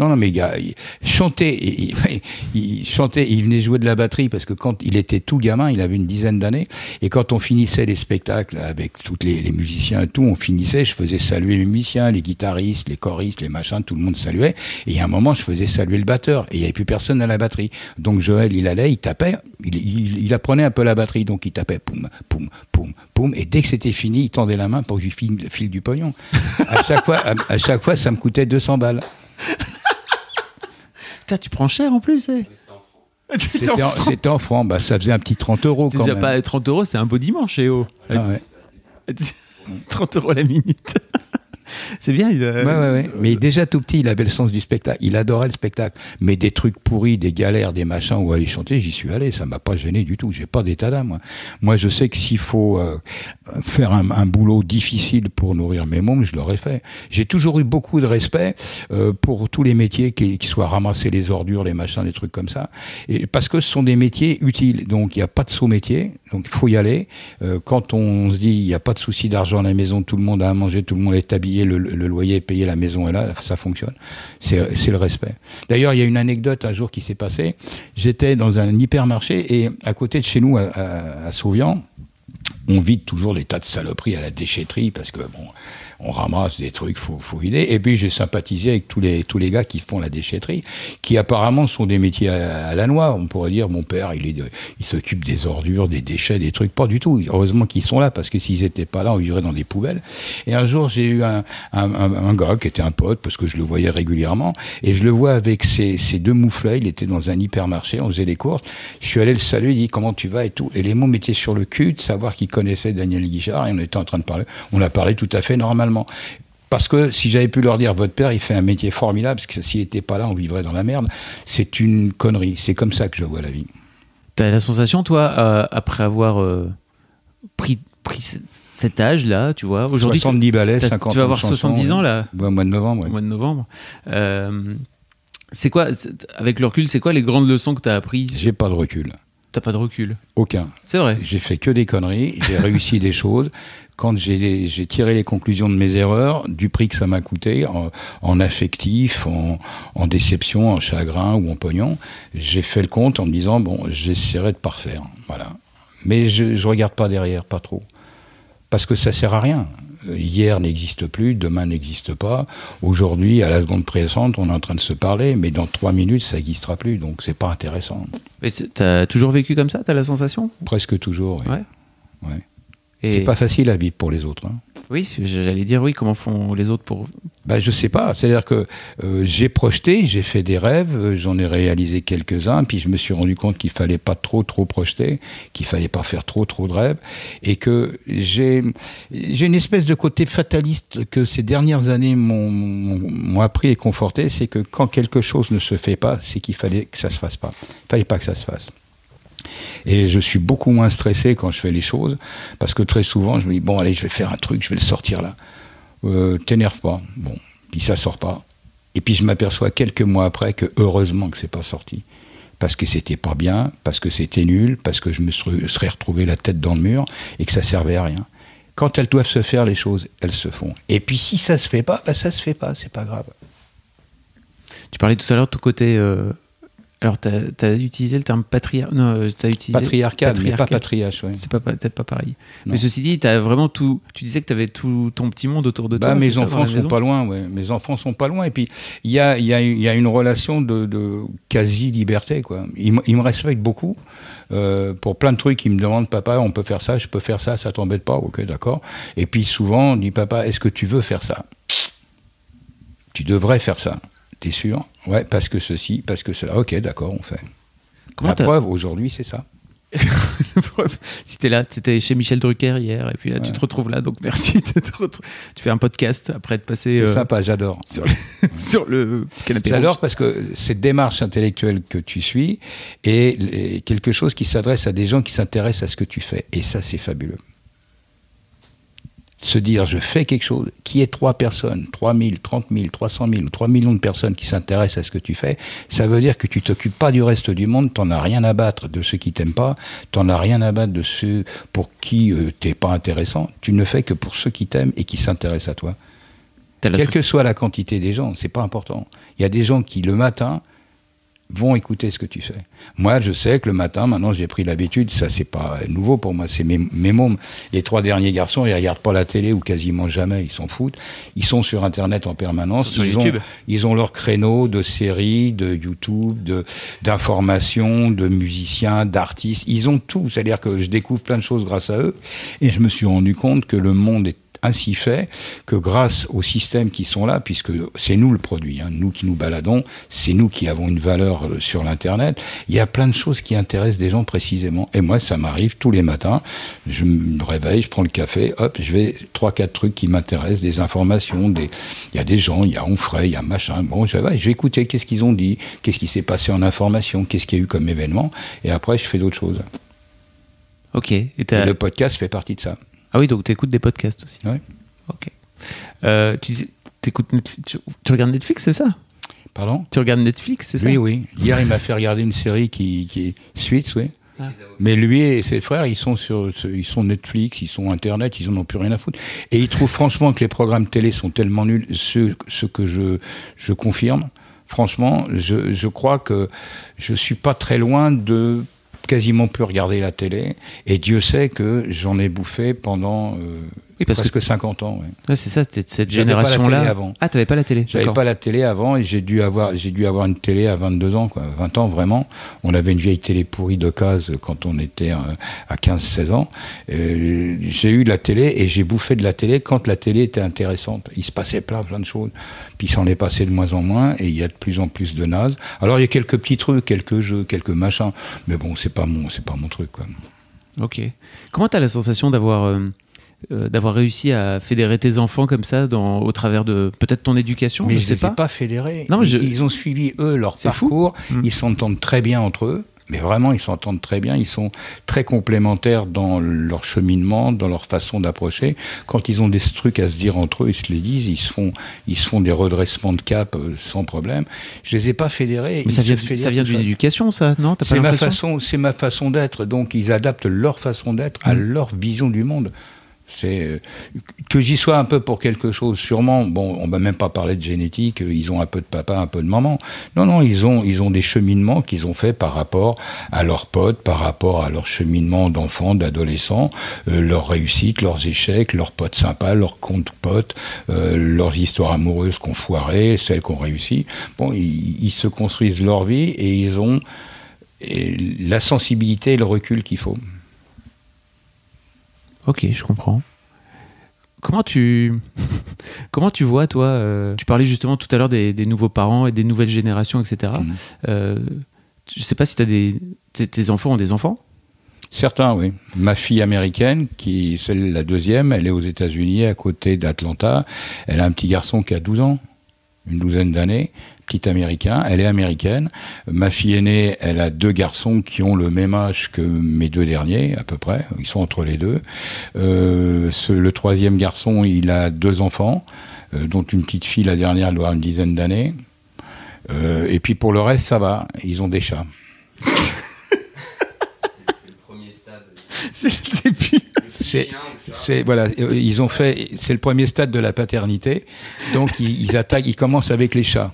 Non, non, mais gars, [LAUGHS] il chantait, il, venait jouer de la batterie parce que quand il était tout gamin, il avait une dizaine d'années, et quand on finissait les spectacles avec tous les, musiciens et tout, on finissait, je faisais saluer les musiciens, les guitaristes, les choristes, les machins, tout le monde saluait, et à un moment, je faisais saluer le batteur, et il n'y avait plus personne à la batterie. Donc Joël, il allait, il tapait, il, apprenait un peu la batterie, donc il tapait, poum, poum, poum, poum, et dès que c'était fini, il tendait la main pour que je lui file, file du pognon. À chaque fois, à chaque fois, ça me coûtait 200 balles tu prends cher en plus. Eh. [LAUGHS] C'était en, francs, bah, ça faisait un petit 30 euros. C'est déjà pas 30 euros, c'est un beau dimanche, EO. Ah 30 [LAUGHS] euros la minute. [LAUGHS] c'est bien. Il ouais, ouais, Mais déjà tout petit, il avait le sens du spectacle. Il adorait le spectacle. Mais des trucs pourris, des galères, des machins où aller chanter, j'y suis allé. Ça m'a pas gêné du tout. J'ai pas d'état d'âme. Moi. moi, je sais que s'il faut euh, faire un, un, boulot difficile pour nourrir mes mômes, je l'aurais fait. J'ai toujours eu beaucoup de respect euh, pour tous les métiers qui, qui, soient ramasser les ordures, les machins, des trucs comme ça. Et parce que ce sont des métiers utiles. Donc il n'y a pas de saut métier. Donc il faut y aller. Euh, quand on se dit il n'y a pas de souci d'argent à la maison, tout le monde a à manger, tout le monde est habillé, le, loyer est payé, la maison est là, ça fonctionne. C'est le respect. D'ailleurs, il y a une anecdote un jour qui s'est passée. J'étais dans un hypermarché et à côté de chez nous, à, à, à Sauvian, on vide toujours les tas de saloperies à la déchetterie parce que bon on ramasse des trucs, faut, faut vider. Et puis j'ai sympathisé avec tous les tous les gars qui font la déchetterie, qui apparemment sont des métiers à, la noix. On pourrait dire mon père, il est, il s'occupe des ordures, des déchets, des trucs. Pas du tout. Heureusement qu'ils sont là parce que s'ils étaient pas là, on vivrait dans des poubelles. Et un jour, j'ai eu un, un, un, gars qui était un pote parce que je le voyais régulièrement et je le vois avec ses, ses deux mouflets. Il était dans un hypermarché, on faisait les courses. Je suis allé le saluer, il dit comment tu vas et tout. Et les mots m'étaient sur le cul de savoir qu'il connaissait Daniel Guichard et on était en train de parler. On a parlé tout à fait normalement. Parce que si j'avais pu leur dire, votre père, il fait un métier formidable, parce que s'il n'était pas là, on vivrait dans la merde, c'est une connerie. C'est comme ça que je vois la vie. Tu as la sensation, toi, euh, après avoir euh, pris, pris cet âge-là, tu vois, aujourd'hui. 70 balais, 50 Tu vas avoir 70 ans, là Au mois de novembre. Au mois de novembre. Euh, c'est quoi, avec le recul, c'est quoi les grandes leçons que tu as apprises J'ai pas de recul. T'as pas de recul. Aucun. C'est vrai. J'ai fait que des conneries, j'ai réussi des choses. Quand j'ai tiré les conclusions de mes erreurs, du prix que ça m'a coûté, en, en affectif, en, en déception, en chagrin ou en pognon, j'ai fait le compte en me disant bon, j'essaierai de parfaire. Voilà. Mais je, je regarde pas derrière, pas trop, parce que ça sert à rien. Hier n'existe plus, demain n'existe pas. Aujourd'hui, à la seconde présente, on est en train de se parler, mais dans trois minutes, ça n'existera plus, donc c'est pas intéressant. Mais t'as toujours vécu comme ça T'as la sensation? Presque toujours. oui. Ouais. Ouais. Et- C'est pas facile à vivre pour les autres. hein. Oui, j'allais dire oui. Comment font les autres pour Bah, je sais pas. C'est-à-dire que euh, j'ai projeté, j'ai fait des rêves, euh, j'en ai réalisé quelques-uns, puis je me suis rendu compte qu'il fallait pas trop, trop projeter, qu'il fallait pas faire trop, trop de rêves, et que j'ai, une espèce de côté fataliste que ces dernières années m'ont appris et conforté, c'est que quand quelque chose ne se fait pas, c'est qu'il fallait que ça se fasse pas. Il fallait pas que ça se fasse. Et je suis beaucoup moins stressé quand je fais les choses, parce que très souvent, je me dis, bon, allez, je vais faire un truc, je vais le sortir là. Euh, T'énerve pas. Bon, puis ça sort pas. Et puis je m'aperçois quelques mois après que heureusement que c'est pas sorti. Parce que c'était pas bien, parce que c'était nul, parce que je me serais retrouvé la tête dans le mur et que ça servait à rien. Quand elles doivent se faire, les choses, elles se font. Et puis si ça se fait pas, bah ça se fait pas, c'est pas grave. Tu parlais tout à l'heure de ton côté. euh, Alors, tu as, utilisé le terme patriarcal. Non, euh, t'as utilisé Patriarcal, mais pas patriarcal. patriarche, ouais. C'est peut-être pas pareil. Non. Mais ceci dit, as vraiment tout. Tu disais que tu avais tout ton petit monde autour de Bah, toi. mes ça, dans enfants sont pas loin, ouais. Mes enfants sont pas loin. Et puis, il y a, y, a, y a une relation de, de quasi-liberté, quoi. Ils, me- ils me respectent beaucoup. Euh, pour plein de trucs, ils me demandent, papa, on peut faire ça, je peux faire ça, ça t'embête pas Ok, d'accord. Et puis, souvent, on dit, papa, est-ce que tu veux faire ça? Tu devrais faire ça. T'es sûr Ouais, parce que ceci, parce que cela. Ok, d'accord, on fait. Comment La preuve, aujourd'hui, c'est ça. [LAUGHS] si t'es là, t'étais chez Michel Drucker hier, et puis là, tu te retrouves là, donc merci. de. Tu fais un podcast après être passé C'est euh, sympa, j'adore. sur, le, [LAUGHS] sur le canapé. J'adore parce que cette démarche intellectuelle que tu suis est quelque chose qui s'adresse à des gens qui s'intéressent à ce que tu fais. Et ça, c'est fabuleux. Se dire, je fais quelque chose, qui est trois personnes, 3 000, 30 000, 300 000 ou 3 millions de personnes qui s'intéressent à ce que tu fais, ça veut dire que tu t'occupes pas du reste du monde, t'en as rien à battre de ceux qui t'aiment pas, t'en as rien à battre de ceux pour qui euh, t'es pas intéressant, tu ne fais que pour ceux qui t'aiment et qui s'intéressent à toi. Quelle que soit la quantité des gens, c'est pas important. Il y a des gens qui, le matin, vont écouter ce que tu fais. Moi, je sais que le matin, maintenant, j'ai pris l'habitude, ça, c'est pas nouveau pour moi, c'est mes, mes mômes. Les trois derniers garçons, ils regardent pas la télé ou quasiment jamais, ils s'en foutent. Ils sont sur Internet en permanence. Sur ils YouTube. Ont, ils ont leur créneau de séries, de YouTube, de, d'informations, de musiciens, d'artistes. Ils ont tout. C'est-à-dire que je découvre plein de choses grâce à eux. Et je me suis rendu compte que le monde est ainsi fait que grâce aux systèmes qui sont là, puisque c'est nous le produit, hein, nous qui nous baladons, c'est nous qui avons une valeur euh, sur l'Internet, il y a plein de choses qui intéressent des gens précisément. Et moi, ça m'arrive tous les matins, je me réveille, je prends le café, hop, je vais trois, quatre trucs qui m'intéressent, des informations, des, il y a des gens, il y a Onfray, il y a machin. Bon, je vais, je vais écouter qu'est-ce qu'ils ont dit, qu'est-ce qui s'est passé en information, qu'est-ce qu'il y a eu comme événement, et après, je fais d'autres choses. Ok. Et le podcast fait partie de ça. Ah oui, donc tu écoutes des podcasts aussi. Ouais. Ok. Euh, tu, disais- Netflix- tu, tu regardes Netflix, c'est ça? Pardon? Tu regardes Netflix, c'est ça? Oui, oui. Hier, il m'a fait regarder une série qui, qui est Suits, oui. Ah. Mais lui et ses frères, ils sont sur, ils sont Netflix, ils sont Internet, ils en ont plus rien à foutre. Et ils trouvent franchement que les programmes télé sont tellement nuls, ce, ce que je, je confirme. Franchement, je, je crois que je suis pas très loin de quasiment plus regarder la télé. Et Dieu sait que j'en ai bouffé pendant euh, Oui, parce presque que 50 ans. c'est ça, c'était cette génération-là. Ah, t'avais pas la télé J'avais pas la télé avant et j'ai dû avoir j'ai dû avoir une télé à 22 ans quoi, 20 ans vraiment. On avait une vieille télé pourrie de case quand on était euh, à 15 16 ans. Euh, j'ai eu de la télé et j'ai bouffé de la télé quand la télé était intéressante. Il se passait plein plein de choses. Puis il s'en est passé de moins en moins et il y a de plus en plus de nazes. Alors il y a quelques petits trucs, quelques jeux, quelques machins, mais bon, c'est pas mon c'est pas mon truc quoi. Ok. Comment t'as la sensation d'avoir euh, euh, d'avoir réussi à fédérer tes enfants comme ça dans, au travers de peut-être ton éducation Mais je je sais les pas. ai pas fédérés. Non, ils, je- ils ont suivi eux leur parcours. Mm. Ils s'entendent très bien entre eux. Mais vraiment, ils s'entendent très bien, ils sont très complémentaires dans leur cheminement, dans leur façon d'approcher. Quand ils ont des trucs à se dire entre eux, ils se les disent, ils se font, ils se font des redressements de cap euh, sans problème. Je les ai pas fédérés. Mais ça vient, ça vient d'une éducation, ça, non? C'est ma façon, c'est ma façon d'être. Donc ils adaptent leur façon d'être à mmh. leur vision du monde. C'est euh, que j'y sois un peu pour quelque chose, sûrement. Bon, on va même pas parler de génétique. Ils ont un peu de papa, un peu de maman. Non, non, ils ont, ils ont des cheminements qu'ils ont fait par rapport à leurs potes, par rapport à leur cheminement d'enfants, d'adolescents, euh, leurs réussites, leurs échecs, leurs potes sympas, leurs comptes potes, euh, leurs histoires amoureuses qu'on foirait, celles qu'on réussit. Bon, ils, se construisent leur vie et ils ont la sensibilité et le recul qu'il faut. Ok, je comprends. Comment tu, [LAUGHS] comment tu vois, toi, euh, tu parlais justement tout à l'heure des, nouveaux parents et des nouvelles générations, etc. Je mhm. Euh, je sais pas si as des, tes enfants ont des enfants? Certains, oui. Ma fille américaine, qui est la deuxième, elle est aux États-Unis, à côté d'Atlanta. Elle a un petit garçon qui a 12 ans, une douzaine d'années petit américain. Elle est américaine. Ma fille aînée, elle a deux garçons qui ont le même âge que mes deux derniers, à peu près. Ils sont entre les deux. Euh, le troisième garçon, il a deux enfants, euh, dont une petite fille, la dernière, elle doit avoir une dizaine d'années. Euh, et puis pour le reste, ça va. Ils ont des chats. C'est [LAUGHS] voilà, ils ont fait. C'est le premier stade de la paternité, donc ils, ils attaquent, ils commencent avec les chats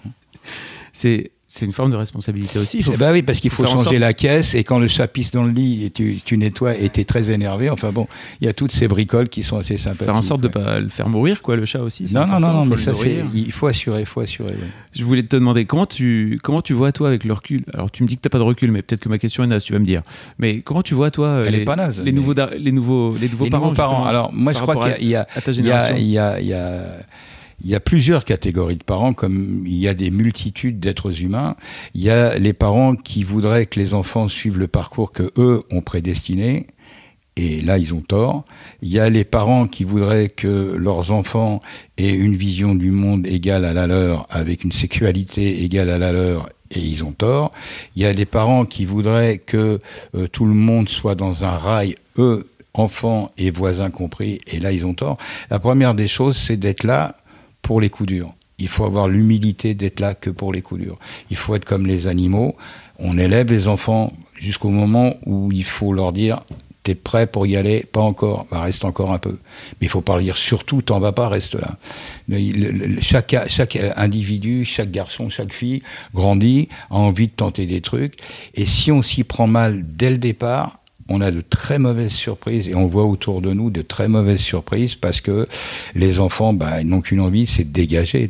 c'est c'est une forme de responsabilité aussi. Bah oui, parce qu'il faut, changer la caisse et quand le chat pisse dans le lit et tu, tu nettoies et tu es très énervé. Enfin bon, il y a toutes ces bricoles qui sont assez sympathiques. Faire en sorte de ne pas le faire mourir, quoi, le chat aussi. Non, non, non, non, mais ça, c'est, il faut assurer, il faut assurer. Je voulais te demander, comment tu, comment tu vois, toi, avec le recul? Alors, tu me dis que tu n'as pas de recul, mais peut-être que ma question est naze, tu vas me dire. Mais comment tu vois, toi, Elle les, est pas naze, les, nouveaux, les, nouveaux, les nouveaux parents, nouveaux parents. Alors, moi, je crois qu'il y a, il y a, il y a, il y a il y a plusieurs catégories de parents, comme il y a des multitudes d'êtres humains. Il y a les parents qui voudraient que les enfants suivent le parcours que eux ont prédestiné, et là ils ont tort. Il y a les parents qui voudraient que leurs enfants aient une vision du monde égale à la leur, avec une sexualité égale à la leur, et ils ont tort. Il y a les parents qui voudraient que euh, tout le monde soit dans un rail, eux, enfants et voisins compris, et là ils ont tort. La première des choses, c'est d'être là pour les coups durs. Il faut avoir l'humilité d'être là que pour les coups durs. Il faut être comme les animaux. On élève les enfants jusqu'au moment où il faut leur dire T'es prêt pour y aller? Pas encore. Bah, reste encore un peu. Mais il faut pas dire surtout, t'en vas pas, reste là. chaque individu, chaque garçon, chaque fille grandit, a envie de tenter des trucs. Et si on s'y prend mal dès le départ, on a de très mauvaises surprises et on voit autour de nous de très mauvaises surprises parce que les enfants bah, n'ont qu'une envie, c'est de dégager.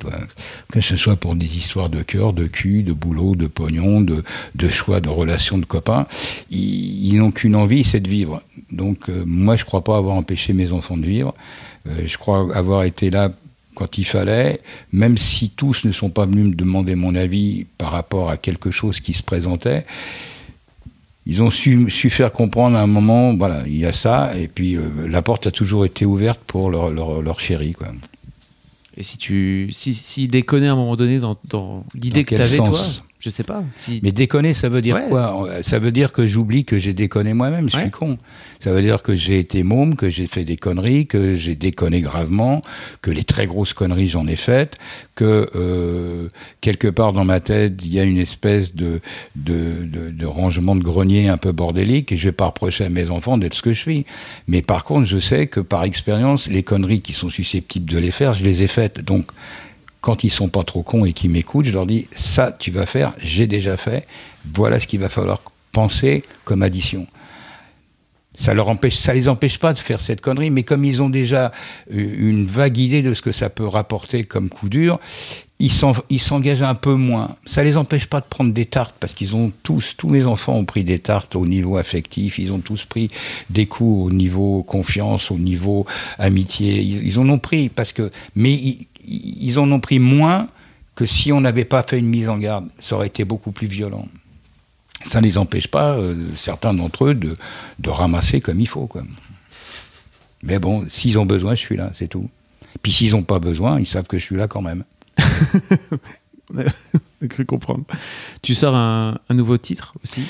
Que ce soit pour des histoires de cœur, de cul, de boulot, de pognon, de, choix, de relations de copains, ils, n'ont qu'une envie, c'est de vivre. Donc euh, moi, je crois pas avoir empêché mes enfants de vivre. Euh, je crois avoir été là quand il fallait, même si tous ne sont pas venus me demander mon avis par rapport à quelque chose qui se présentait ils ont su, su, faire comprendre à un moment, voilà, il y a ça, et puis euh, la porte a toujours été ouverte pour leur, leur, leur chéri, quoi. Et si tu, si, si déconner à un moment donné dans, dans l'idée que tu avais, toi, je sais pas. Si... Mais déconner, ça veut dire quoi? Ça veut dire que j'oublie que j'ai déconné moi-même, je suis con. Ça veut dire que j'ai été môme, que j'ai fait des conneries, que j'ai déconné gravement, que les très grosses conneries j'en ai faites, que euh, quelque part dans ma tête il y a une espèce de de, de, de, rangement de grenier un peu bordélique et je vais pas reprocher à mes enfants d'être ce que je suis. Mais par contre, je sais que par expérience, les conneries qui sont susceptibles de les faire, je les ai faites. Donc quand ils sont pas trop cons et qu'ils m'écoutent, je leur dis ça tu vas faire, j'ai déjà fait, voilà ce qu'il va falloir penser comme addition. Ça leur empêche, ça les empêche pas de faire cette connerie, mais comme ils ont déjà euh, une vague idée de ce que ça peut rapporter comme coup dur, ils s'engagent un peu moins. Ça les empêche pas de prendre des tartes parce qu'ils ont tous, tous mes enfants ont pris des tartes au niveau affectif, ils ont tous pris des coups au niveau confiance, au niveau amitié, ils, en ont pris parce que, mais ils en ont pris moins que si on n'avait pas fait une mise en garde. Ça aurait été beaucoup plus violent. Ça ne les empêche pas, euh, certains d'entre eux, de, ramasser comme il faut. Quoi. Mais bon, s'ils ont besoin, je suis là, c'est tout. Puis s'ils n'ont pas besoin, ils savent que je suis là quand même. [LAUGHS] On cru comprendre. Tu sors un, nouveau titre aussi?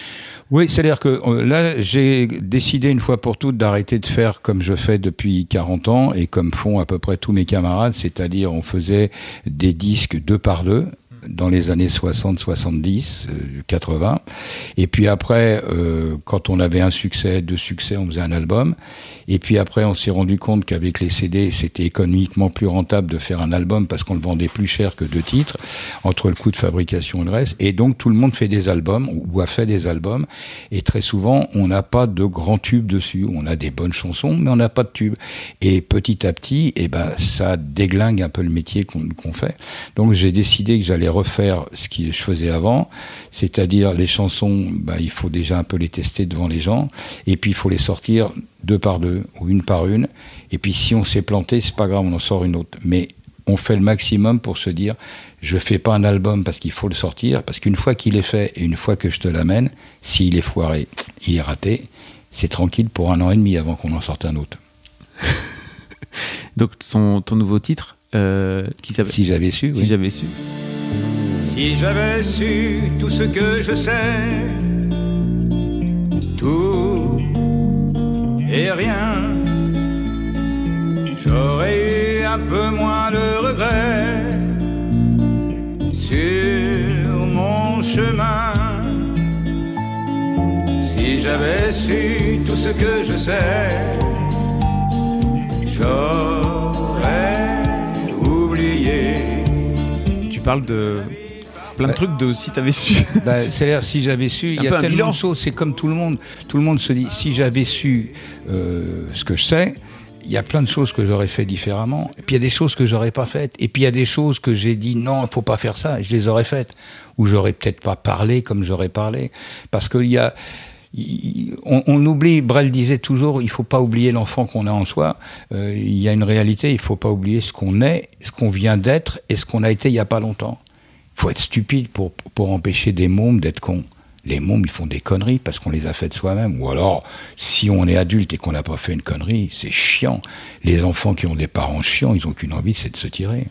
Oui, c'est-à-dire que euh, là, j'ai décidé une fois pour toutes d'arrêter de faire comme je fais depuis 40 ans et comme font à peu près tous mes camarades, c'est-à-dire on faisait des disques deux par deux dans les années 60, 70, 80. Et puis après, euh, quand on avait un succès, deux succès, on faisait un album. Et puis après, on s'est rendu compte qu'avec les CD, c'était économiquement plus rentable de faire un album parce qu'on le vendait plus cher que deux titres, entre le coût de fabrication et le reste. Et donc, tout le monde fait des albums ou a fait des albums. Et très souvent, on n'a pas de grands tubes dessus. On a des bonnes chansons, mais on n'a pas de tubes. Et petit à petit, eh ben, ça déglingue un peu le métier qu'on fait. Donc, j'ai décidé que j'allais refaire ce que je faisais avant, c'est-à-dire les chansons, bah, il faut déjà un peu les tester devant les gens, et puis il faut les sortir deux par deux ou une par une, et puis si on s'est planté, c'est pas grave, on en sort une autre. Mais on fait le maximum pour se dire, je fais pas un album parce qu'il faut le sortir, parce qu'une fois qu'il est fait et une fois que je te l'amène, s'il est foiré, il est raté, c'est tranquille pour un an et demi avant qu'on en sorte un autre. [LAUGHS] Donc ton nouveau titre, euh, qui Si j'avais su. Si j'avais su. Si j'avais su tout ce que je sais, tout et rien, j'aurais eu un peu moins de regrets sur mon chemin. Si j'avais su tout ce que je sais, j'aurais oublié. Tu parles de plein de trucs de si t'avais su. [LAUGHS] Bah, C'est-à-dire si j'avais su, il y a tellement de choses. C'est comme tout le monde. Tout le monde se dit si j'avais su euh, ce que je sais. Il y a plein de choses que j'aurais fait différemment. Et puis il y a des choses que j'aurais pas faites. Et puis il y a des choses que j'ai dit non, il faut pas faire ça. Et je les aurais faites. Ou j'aurais peut-être pas parlé comme j'aurais parlé. Parce qu'il y a, on, on, oublie, Brel disait toujours, il faut pas oublier l'enfant qu'on a en soi. Euh, il y a une réalité, il faut pas oublier ce qu'on est, ce qu'on vient d'être et ce qu'on a été il y a pas longtemps faut être stupide pour, pour empêcher des mômes d'être cons. Les mômes, ils font des conneries parce qu'on les a faites soi-même. Ou alors, si on est adulte et qu'on n'a pas fait une connerie, c'est chiant. Les enfants qui ont des parents chiants, ils n'ont qu'une envie, c'est de se tirer.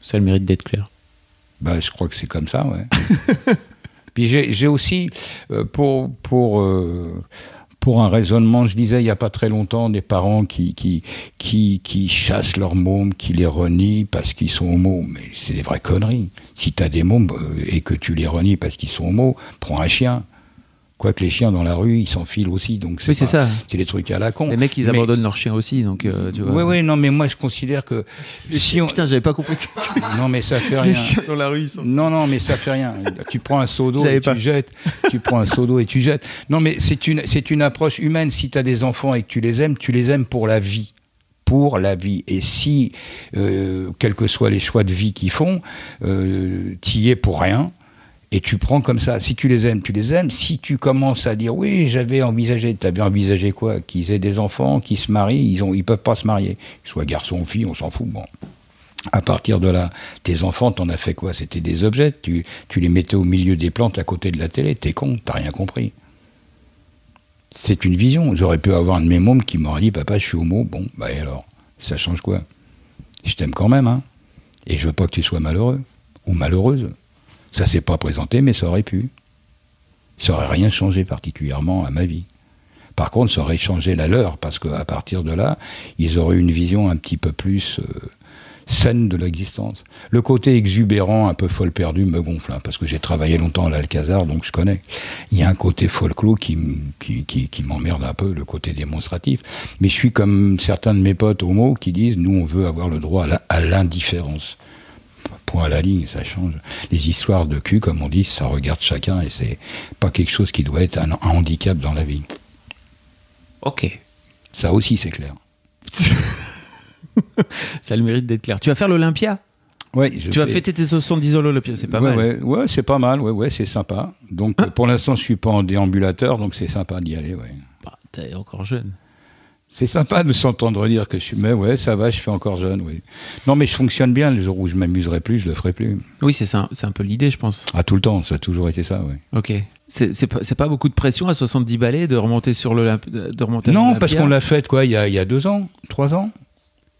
Ça a le mérite d'être clair. Bah, je crois que c'est comme ça, ouais. [LAUGHS] Puis j'ai aussi, euh, pour, pour euh, pour un raisonnement, je disais il n'y a pas très longtemps, des parents qui, qui, qui, chassent leurs mômes, qui les renient parce qu'ils sont homo. Mais c'est des vraies conneries. Si tu des mômes euh, et que tu les renies parce qu'ils sont homo, prends un chien. Quoique les chiens dans la rue, ils s'enfilent aussi, donc c'est ça. C'est des trucs à la con. Les mecs, ils abandonnent leurs chiens aussi, donc euh, tu vois. Oui, oui, non, mais moi je considère que si on... putain, j'avais pas compris. non, mais ça fait rien. Les chiens dans la rue, ils sont... Non, non, mais ça fait rien. tu prends un seau d'eau et tu jettes. Tu prends un seau d'eau et tu jettes. Non, mais c'est une, c'est une approche humaine. Si tu as des enfants et que tu les aimes, tu les aimes pour la vie pour la vie. Et si, euh, quels que soient les choix de vie qu'ils font, euh, tu y es pour rien, et tu prends comme ça. Si tu les aimes, tu les aimes. Si tu commences à dire oui, j'avais envisagé, tu avais envisagé quoi? Qu'ils aient des enfants, qu'ils se marient, ils ont, ils peuvent pas se marier. Qu'ils soient garçons ou filles, on s'en fout. Bon. À partir de là, tes enfants, t'en as fait quoi? C'était des objets. Tu, les mettais au milieu des plantes à côté de la télé. T'es con, t'as rien compris. C'est une vision. J'aurais pu avoir un de mes mômes qui m'aurait dit Papa, je suis homo. Bon, bah alors? Ça change quoi? Je t'aime quand même, hein. Et je veux pas que tu sois malheureux. Ou malheureuse. Ça s'est pas présenté, mais ça aurait pu. Ça aurait rien changé particulièrement à ma vie. Par contre, ça aurait changé la leur, parce qu'à partir de là, ils auraient une vision un petit peu plus euh, saine de l'existence. Le côté exubérant, un peu folle perdu, me gonfle, hein, parce que j'ai travaillé longtemps à l'Alcazar, donc je connais. Il y a un côté folklore qui, qui, qui, m'emmerde un peu, le côté démonstratif. Mais je suis comme certains de mes potes homo qui disent, nous, on veut avoir le droit à l'indifférence point à la ligne, ça change. Les histoires de cul, comme on dit, ça regarde chacun et c'est pas quelque chose qui doit être un, handicap dans la vie. Ok. Ça aussi, c'est clair. [LAUGHS] ça a le mérite d'être clair. Tu vas faire l'Olympia? Ouais, tu vas fêter tes 70 ans l'Olympia, c'est pas mal. Ouais, ouais c'est pas mal, ouais, ouais, c'est sympa. Donc ah. pour l'instant, je suis pas en déambulateur, donc c'est sympa d'y aller, ouais. Bah, t'es encore jeune. C'est sympa de s'entendre dire que je suis, mais ouais, ça va, je suis encore jeune, oui. Non, mais je fonctionne bien. Le jour où je m'amuserai plus, je le ferai plus. Oui, c'est ça, c'est un peu l'idée, je pense. Ah, tout le temps, ça a toujours été ça, oui. Ok. C'est pas, pas beaucoup de pression à 70 balais de remonter sur l'Olympe, de remonter. Non, parce qu'on l'a fait quoi, il y a, il y a deux ans, trois ans.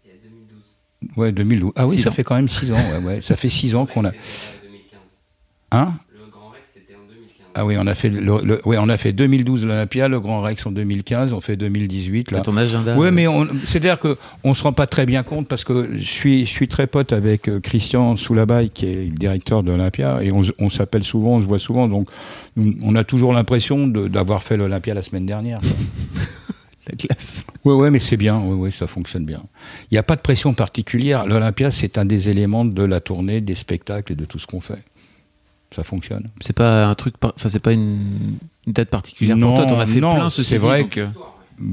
Il y a 2012. Ouais, 2012. Ah oui, ça fait quand même six ans. Ouais, ouais. Ça fait six ans qu'on a. Hein Le Grand Rex, c'était en 2015. Ah oui, on a fait, le, le- ouais, on a fait 2012 l'Olympia, le Grand Rex en 2015, on fait 2018 là. T'as ton agenda Oui, euh, mais c'est-à-dire que on se rend pas très bien compte parce que je suis, je suis très pote avec euh, Christian Soulabaille, qui est le directeur de l'Olympia, et on, s'appelle souvent, on se voit souvent, donc on a toujours l'impression d'avoir fait l'Olympia la semaine dernière. [LAUGHS] la classe. Oui, ouais, mais c'est bien, oui, ouais, ça fonctionne bien. Il n'y a pas de pression particulière. L'Olympia, c'est un des éléments de la tournée, des spectacles et de tout ce qu'on fait. Ça fonctionne. C'est pas un truc, enfin c'est pas une, une date particulière Non, pour toi. T'en as fait non, plein. c'est vrai donc, euh,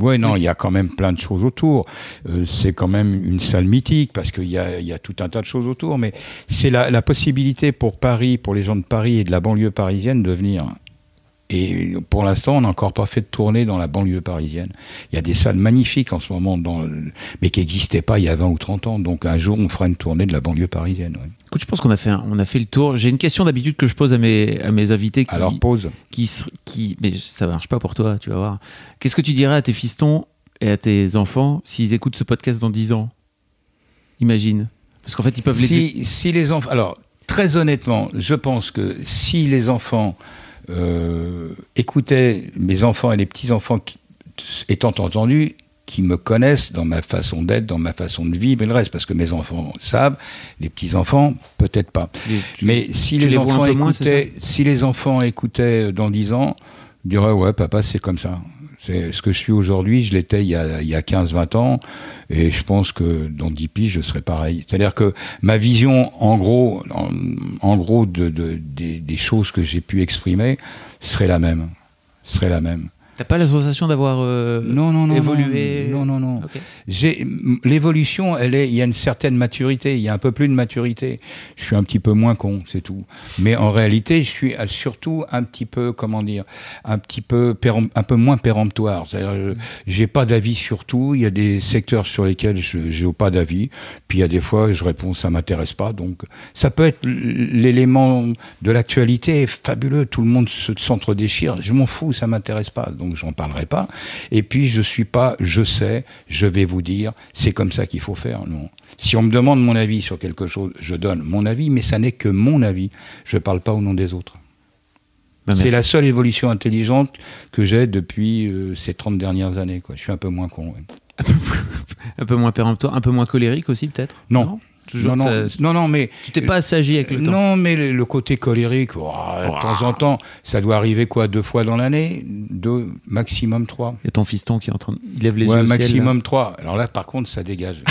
Oui, non, il y a quand même plein de choses autour. Euh, c'est quand même une salle mythique parce qu'il y a, y a tout un tas de choses autour. Mais c'est la, la possibilité pour Paris, pour les gens de Paris et de la banlieue parisienne de venir. Et pour l'instant, on n'a encore pas fait de tournée dans la banlieue parisienne. Il y a des salles magnifiques en ce moment, dans, mais qui n'existaient pas il y a 20 ou 30 ans. Donc un jour, on fera une tournée de la banlieue parisienne. ouais. Écoute, je pense qu'on a fait, un- on a fait le tour. J'ai une question d'habitude que je pose à mes, à mes invités qui, Alors pause. qui, qui, mais ça marche pas pour toi, tu vas voir. Qu'est-ce que tu dirais à tes fistons et à tes enfants s'ils écoutent ce podcast dans 10 ans? Imagine. Parce qu'en fait, ils peuvent les. Si, si les enfants, alors très honnêtement, je pense que si les enfants euh, mes enfants et les petits enfants qui, étant entendus, qui me connaissent dans ma façon d'être, dans ma façon de vivre et le reste, parce que mes enfants savent, les petits enfants peut-être pas. tu- Mais si les, enfants moins, si les enfants écoutaient dans 10 ans, ils diraient ouais papa c'est comme ça. C'est ce que je suis aujourd'hui, je l'étais il y a, il y a 15-20 ans, et je pense que dans 10 piges, je serai pareil. C'est-à-dire que ma vision, en gros, en, en gros de, de- des, des choses que j'ai pu exprimer, serait la même. Serait la même. T'as pas la sensation d'avoir euh, Non, non, non. évolué Non, non, non. J'ai l'évolution, elle est, il y a une certaine maturité, il y a un peu plus de maturité. Je suis un petit peu moins con, c'est tout. Mais en réalité, je suis euh, surtout un petit peu, comment dire, un petit peu, un peu moins péremptoire. C'est-à-dire, j'ai pas d'avis sur tout. Il y a des secteurs sur lesquels je j'ai pas d'avis. Puis il y a des fois, je réponds, ça m'intéresse pas. Donc, ça peut être l'élément de l'actualité fabuleux. Tout le monde se s'entre-déchire. Je m'en fous, ça m'intéresse pas. Donc, j'en parlerai pas. Et puis, je suis pas, je sais, je vais vous dire, c'est comme ça qu'il faut faire. Non. Si on me demande mon avis sur quelque chose, je donne mon avis, mais ça n'est que mon avis. Je parle pas au nom des autres. Bah, c'est la seule évolution intelligente que j'ai depuis euh, ces 30 dernières années. Quoi. Je suis un peu moins con. ouais. [LAUGHS] Un peu moins péremptoire, un peu moins colérique aussi, peut-être? Non? Toujours non, non, ça- non, non, mais Tu t'es pas assagi avec le temps. non, mais le, le côté colérique, oh, de temps en temps, ça doit arriver quoi, deux fois dans l'année, deux, maximum trois. Il y a ton fiston qui est en train de... Il lève les ouais, yeux au ciel, maximum trois. Alors là, par contre, ça dégage.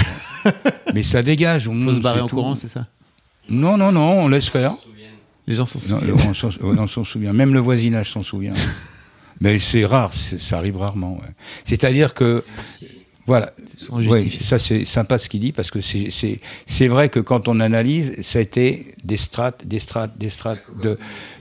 [LAUGHS] mais ça dégage. là. Faut se barrer en courant, c'est ça? Non, non, non, on laisse faire. Les gens s'en souviennent. on s'en on souvient. Même le voisinage s'en souvient. [LAUGHS] Mais c'est rare, ça arrive rarement. ouais. C'est-à-dire que, voilà, Ouais, ça c'est sympa ce qu'il dit parce que c'est- vrai que quand on analyse, ça a été des strates, des strates, des strates. De,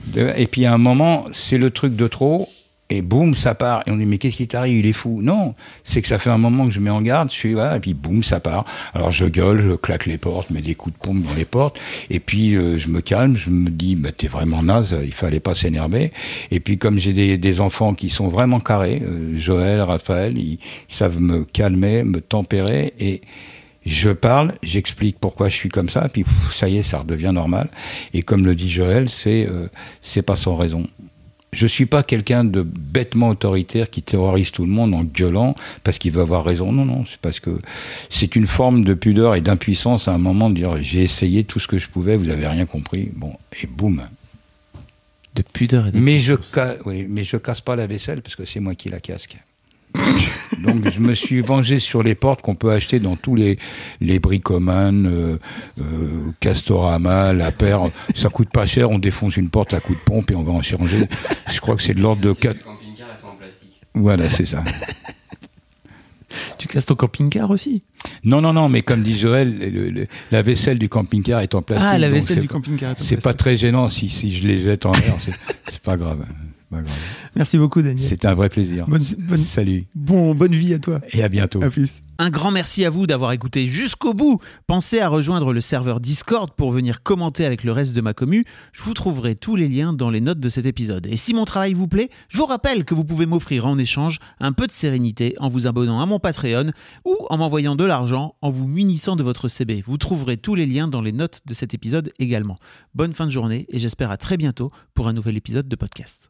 de- et puis à un moment, c'est le truc de trop. Et boum, ça part. Et on dit, mais qu'est-ce qui t'arrive? Il est fou. Non, c'est que ça fait un moment que je mets en garde. Je suis, voilà, et puis boum, ça part. Alors je gueule, je claque les portes, mets des coups de pompe dans les portes. Et puis euh, je me calme, je me dis, bah, t'es vraiment naze, il fallait pas s'énerver. Et puis comme j'ai des, enfants qui sont vraiment carrés, euh, Joël, Raphaël, ils, savent me calmer, me tempérer. Et je parle, j'explique pourquoi je suis comme ça, puis pff, ça y est, ça redevient normal. Et comme le dit Joël, c'est euh, c'est pas sans raison. Je suis pas quelqu'un de bêtement autoritaire qui terrorise tout le monde en gueulant parce qu'il veut avoir raison. Non, non, c'est parce que c'est une forme de pudeur et d'impuissance à un moment de dire j'ai essayé tout ce que je pouvais, vous avez rien compris. Bon, et boum. De pudeur et de Mais je, oui, mais je casse pas la vaisselle parce que c'est moi qui la casque. [LAUGHS] Donc je me suis vengé sur les portes qu'on peut acheter dans tous les, les bricoman, euh, euh, Castorama, La Paire. Ça coûte pas cher, on défonce une porte à coup de pompe et on va en changer. Je crois que c'est de l'ordre de 4... Voilà, c'est ça. Tu casses ton camping-car aussi? Non, non, non, mais comme dit Joël, le- le- la vaisselle du camping-car est en plastique. Ah, la vaisselle du camping-car. est en C'est pas plastique. très gênant si, si je les jette en l'air, c'est- c'est pas grave. Grave. Merci beaucoup, Daniel. C'est un vrai plaisir. Bonne, bonne, Salut bon, bonne vie à toi. et à bientôt. À plus. Un grand merci à vous d'avoir écouté jusqu'au bout. Pensez à rejoindre le serveur Discord pour venir commenter avec le reste de ma commu. Je vous trouverai tous les liens dans les notes de cet épisode. Et si mon travail vous plaît, je vous rappelle que vous pouvez m'offrir en échange un peu de sérénité en vous abonnant à mon Patreon ou en m'envoyant de l'argent en vous munissant de votre CB. Vous trouverez tous les liens dans les notes de cet épisode également. Bonne fin de journée et j'espère à très bientôt pour un nouvel épisode de podcast.